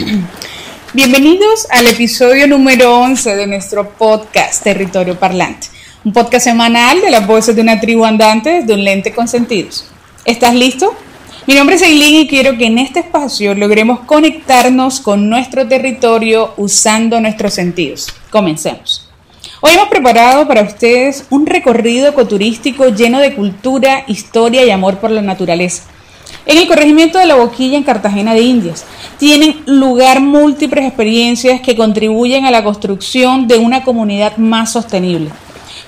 Bienvenidos al episodio número 11 de nuestro podcast Territorio Parlante, un podcast semanal de las voces de una tribu andante desde un lente con sentidos. ¿Estás listo? Mi nombre es Eileen y quiero que en este espacio logremos conectarnos con nuestro territorio usando nuestros sentidos. Comencemos. Hoy hemos preparado para ustedes un recorrido ecoturístico lleno de cultura, historia y amor por la naturaleza. En el corregimiento de la Boquilla, en Cartagena de Indias, tienen lugar múltiples experiencias que contribuyen a la construcción de una comunidad más sostenible.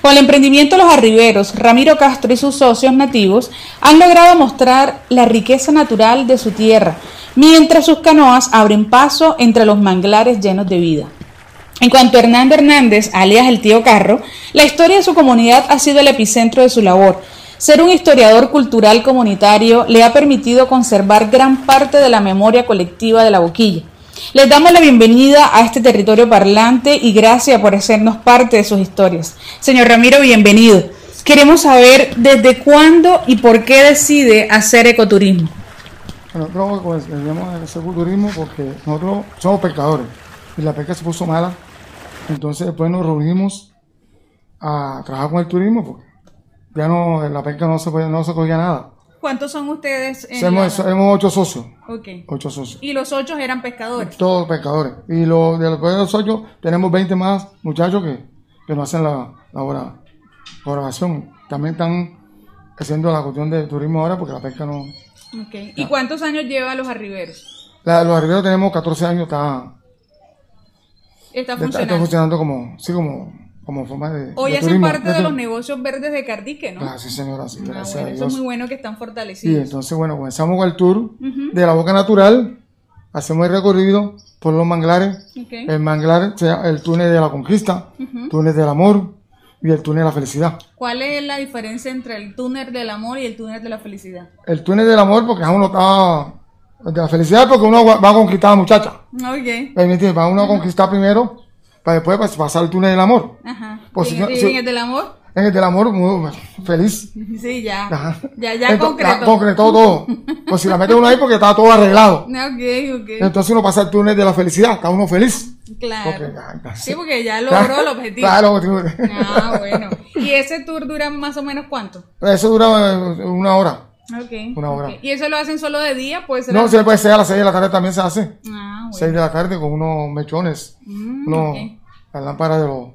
Con el emprendimiento Los Arriberos, Ramiro Castro y sus socios nativos han logrado mostrar la riqueza natural de su tierra, mientras sus canoas abren paso entre los manglares llenos de vida. En cuanto a Hernando Hernández, alias el tío Carro, la historia de su comunidad ha sido el epicentro de su labor. Ser un historiador cultural comunitario le ha permitido conservar gran parte de la memoria colectiva de la boquilla. Les damos la bienvenida a este territorio parlante y gracias por hacernos parte de sus historias. Señor Ramiro, bienvenido. Queremos saber desde cuándo y por qué decide hacer ecoturismo. Nosotros pues, hacer ecoturismo porque nosotros somos pescadores y la pesca se puso mala entonces después nos reunimos a trabajar con el turismo porque ya no, en la pesca no se, no se cogía nada. ¿Cuántos son ustedes? En Somos, ocho socios. Ok. Ocho socios. ¿Y los ocho eran pescadores? Todos pescadores. Y lo, de los ocho tenemos 20 más muchachos que, que nos hacen la, la colaboración. También están haciendo la cuestión del turismo ahora porque la pesca no... Okay. ¿Y cuántos años lleva los arriberos? los arriberos tenemos 14 años, está Está funcionando. Está funcionando como, sí, como, como forma de. Hoy hacen parte de, los negocios verdes de Cardique, ¿no? Ah, sí, señora, sí, ah, gracias a Dios. Eso es muy bueno que están fortalecidos. Y entonces, bueno, comenzamos con el tour de la Boca Natural, hacemos el recorrido por los manglares. El manglar, el túnel de la conquista, el túnel del amor y el túnel de la felicidad. ¿Cuál es la diferencia entre el túnel del amor y el túnel de la felicidad? El túnel del amor, porque uno está de la felicidad porque uno va a conquistar a la muchacha. Ok. ¿Me Va uno a conquistar primero para después pasar el túnel del amor. Ajá. Pues ¿Y, en, el del amor? En el del amor, muy feliz. Sí, ya. Ya, ya concretó. concretó todo. pues si la mete uno ahí porque está todo arreglado. Ok, ok. Entonces uno pasa el túnel de la felicidad, está uno feliz. Claro. sí, porque ya logró el objetivo. Claro. Ah, bueno. ¿Y ese tour dura más o menos cuánto? Eso dura eh, una hora. Ok. Una hora. ¿Y eso lo hacen solo de día? Puede ser no, se puede ser a las 6 de la tarde también se hace. Ah, bueno. 6 de la tarde con unos mechones. Mm, unos, Las lámparas de los,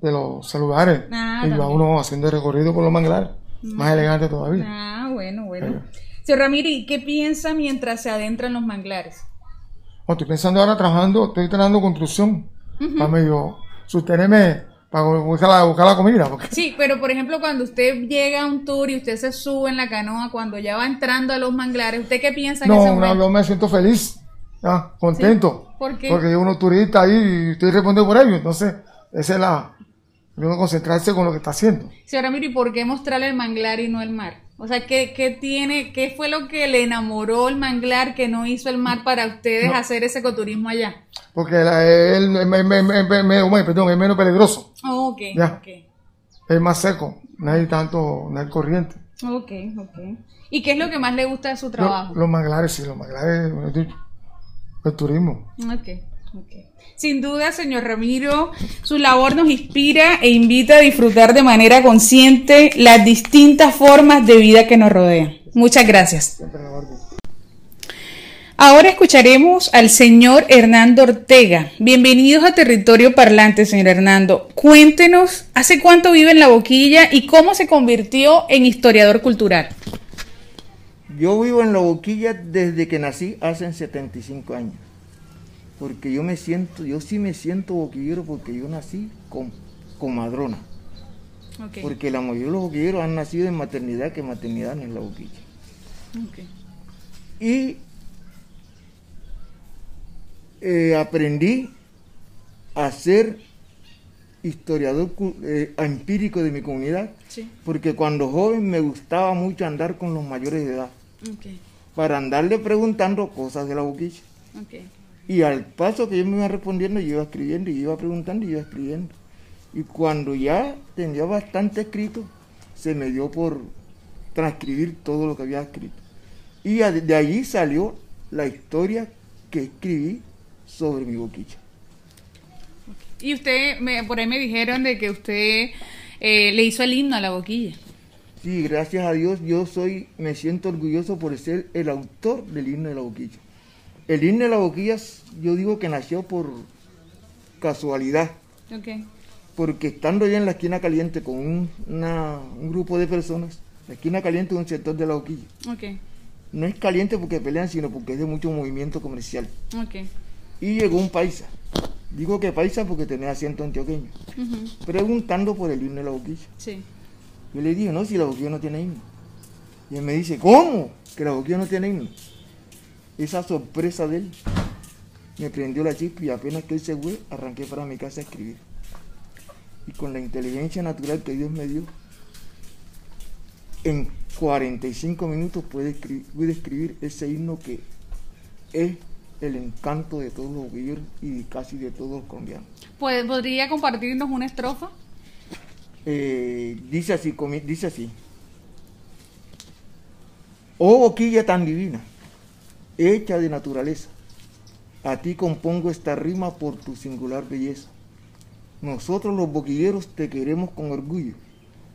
de los celulares. Ah, y va uno haciendo recorrido por los manglares. Más elegante todavía. Ah, bueno, bueno. Señor Ramírez, ¿qué piensa mientras se adentra en los manglares? estoy pensando ahora trabajando, estoy trabajando construcción. Para medio sostenerme para buscar la, buscar la comida. Sí, pero por ejemplo, cuando usted llega a un tour y usted se sube en la canoa, cuando ya va entrando a los manglares, ¿usted qué piensa? No, no, yo me siento feliz, ya, contento. ¿Por qué? Porque hay unos turistas ahí y estoy respondiendo por ellos, entonces esa es la... Uno concentrarse con lo que está haciendo. Señora Miri, ¿por qué mostrarle el manglar y no el mar? O sea, ¿qué, ¿qué, tiene, qué fue lo que le enamoró el manglar que no hizo el mar para ustedes hacer ese ecoturismo allá? Porque él, es menos peligroso. Oh, ok, Es más seco, no hay tanto, no hay corriente. Ok, ok. ¿Y qué es lo que más le gusta de su trabajo? Los, manglares, sí, los manglares, el turismo. Ok, ok. Sin duda, señor Ramiro, su labor nos inspira e invita a disfrutar de manera consciente las distintas formas de vida que nos rodean. Muchas gracias. Ahora escucharemos al señor Hernando Ortega. Bienvenidos a Territorio Parlante, señor Hernando. Cuéntenos, ¿hace cuánto vive en La Boquilla y cómo se convirtió en historiador cultural? Yo vivo en La Boquilla desde que nací hace 75 años porque yo me siento, yo sí me siento boquillero porque yo nací con, con madrona. Porque la mayoría de los boquilleros han nacido en maternidad, que maternidad no es la boquilla. Y eh, aprendí a ser historiador eh, empírico de mi comunidad, porque cuando joven me gustaba mucho andar con los mayores de edad, para andarle preguntando cosas de la boquilla. Y al paso que yo me iba respondiendo, yo iba escribiendo, y iba preguntando, y iba escribiendo. Y cuando ya tenía bastante escrito, se me dio por transcribir todo lo que había escrito. Y de allí salió la historia que escribí sobre mi boquilla. Y usted, me, por ahí me dijeron de que usted eh, le hizo el himno a la boquilla. Sí, gracias a Dios yo soy, me siento orgulloso por ser el autor del himno de la boquilla. El himno de la boquilla yo digo que nació por casualidad. Okay. Porque estando yo en la esquina caliente con un, una, un grupo de personas, la esquina caliente es un sector de la boquilla. Okay. No es caliente porque pelean, sino porque es de mucho movimiento comercial. Okay. Y llegó un paisa. Digo que paisa porque tenía acento antioqueño. Preguntando por el himno de la boquilla. Sí. Yo le dije, no, si la boquilla no tiene himno. Y él me dice, ¿cómo? Que la boquilla no tiene himno. Esa sorpresa de él me prendió la chispa y apenas que él se fue, arranqué para mi casa a escribir. Y con la inteligencia natural que Dios me dio, en 45 minutos pude escribir, pude escribir ese himno que es el encanto de todos los boquilleros y casi de todos los colombianos. Pues, ¿Podría compartirnos una estrofa? Eh, dice así, dice así. Oh boquilla tan divina, hecha de naturaleza, a ti compongo esta rima por tu singular belleza. Nosotros los boquilleros te queremos con orgullo,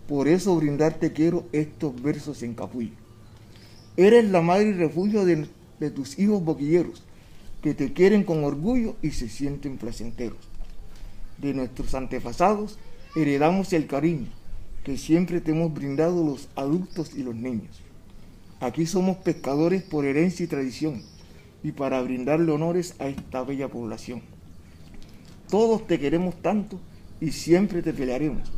por eso brindarte quiero estos versos en capullo. Eres la madre y refugio de, de tus hijos boquilleros, que te quieren con orgullo y se sienten placenteros. De nuestros antepasados heredamos el cariño que siempre te hemos brindado los adultos y los niños. Aquí somos pescadores por herencia y tradición y para brindarle honores a esta bella población. Todos te queremos tanto y siempre te pelearemos.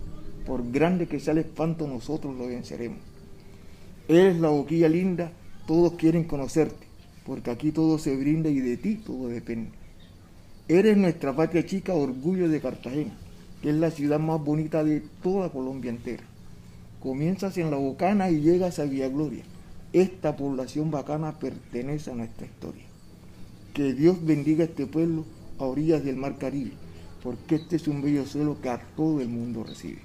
Por grande que sea el espanto, nosotros lo venceremos. Eres la boquilla linda, todos quieren conocerte, porque aquí todo se brinda y de ti todo depende. Eres nuestra patria chica, orgullo de Cartagena, que es la ciudad más bonita de toda Colombia entera. Comienzas en La Bocana y llegas a Villa Gloria. Esta población bacana pertenece a nuestra historia. Que Dios bendiga este pueblo a orillas del Mar Caribe, porque este es un bello suelo que a todo el mundo recibe.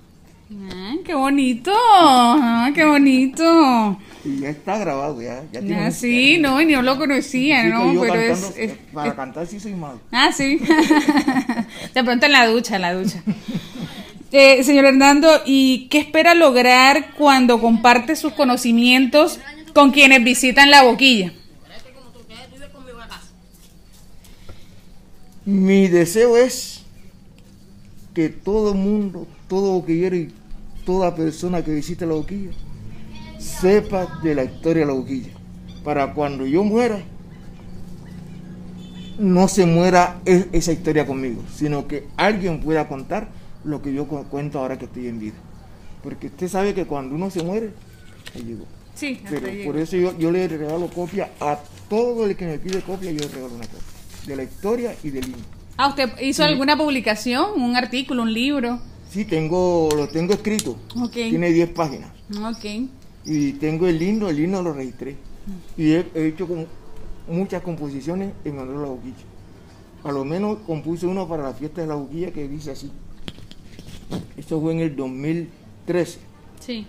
Ah, ¡Qué bonito! Ah, ¡Qué bonito! Y ya está grabado, ya. ya tiene Ah, un- sí, no, y no lo conocía, Sí, ¿no? Pero es, cantando, es- Para cantar sí soy malo. Ah, sí. De pronto en la ducha, en la ducha. Eh, señor Hernando, ¿y qué espera lograr cuando comparte sus conocimientos con quienes visitan la boquilla? Mi deseo es que todo mundo, todo boquillero y toda persona que visite la boquilla sepa de la historia de la boquilla. Para cuando yo muera, no se muera esa historia conmigo, sino que alguien pueda contar lo que yo cu- cuento ahora que estoy en vida. Porque usted sabe que cuando uno se muere, ahí llegó. Sí, Pero ahí por eso yo, yo le regalo copia a todo el que me pide copia, yo le regalo una copia. De la historia y del himno. Ah, ¿usted hizo alguna publicación, un artículo, un libro? Sí, tengo, lo tengo escrito. Tiene 10 páginas. Ok. Y tengo el himno, el himno lo registré. Y he, he hecho muchas composiciones en honor a la boquilla. A lo menos compuse uno para la fiesta de la boquilla que dice así. Esto fue en el 2013. Sí.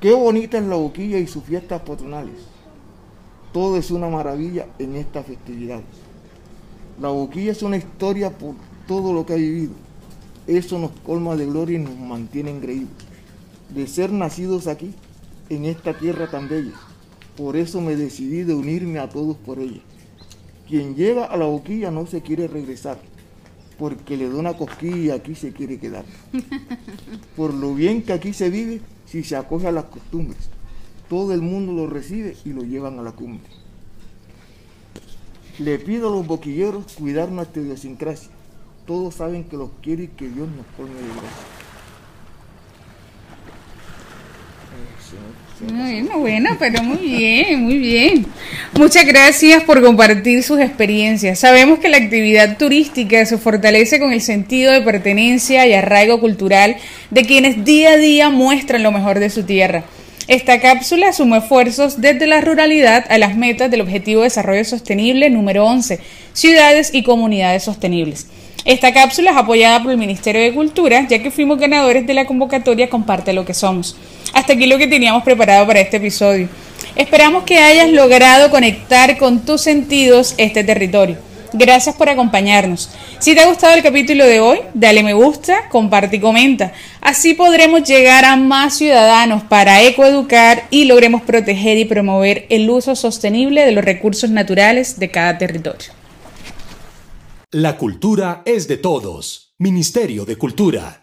Qué bonita es la boquilla y sus fiestas patronales. Todo es una maravilla en estas festividades. La boquilla es una historia por todo lo que ha vivido. Eso nos colma de gloria y nos mantiene engreídos. De ser nacidos aquí, en esta tierra tan bella. Por eso me decidí de unirme a todos por ella. Quien llega a la boquilla no se quiere regresar, porque le da una cosquilla y aquí se quiere quedar. Por lo bien que aquí se vive, si se acoge a las costumbres, todo el mundo lo recibe y lo llevan a la cumbre. Le pido a los boquilleros cuidar nuestra idiosincrasia. Todos saben que los quiere y que Dios nos colme de gracia. Eh, se me- se me Bueno, bueno, pero muy bien, muy bien. Muchas gracias por compartir sus experiencias. Sabemos que la actividad turística se fortalece con el sentido de pertenencia y arraigo cultural de quienes día a día muestran lo mejor de su tierra. Esta cápsula suma esfuerzos desde la ruralidad a las metas del Objetivo de Desarrollo Sostenible número 11, ciudades y comunidades sostenibles. Esta cápsula es apoyada por el Ministerio de Cultura, ya que fuimos ganadores de la convocatoria Comparte lo que somos. Hasta aquí lo que teníamos preparado para este episodio. Esperamos que hayas logrado conectar con tus sentidos este territorio. Gracias por acompañarnos. Si te ha gustado el capítulo de hoy, dale me gusta, comparte y comenta. Así podremos llegar a más ciudadanos para ecoeducar y logremos proteger y promover el uso sostenible de los recursos naturales de cada territorio. La cultura es de todos. Ministerio de Cultura.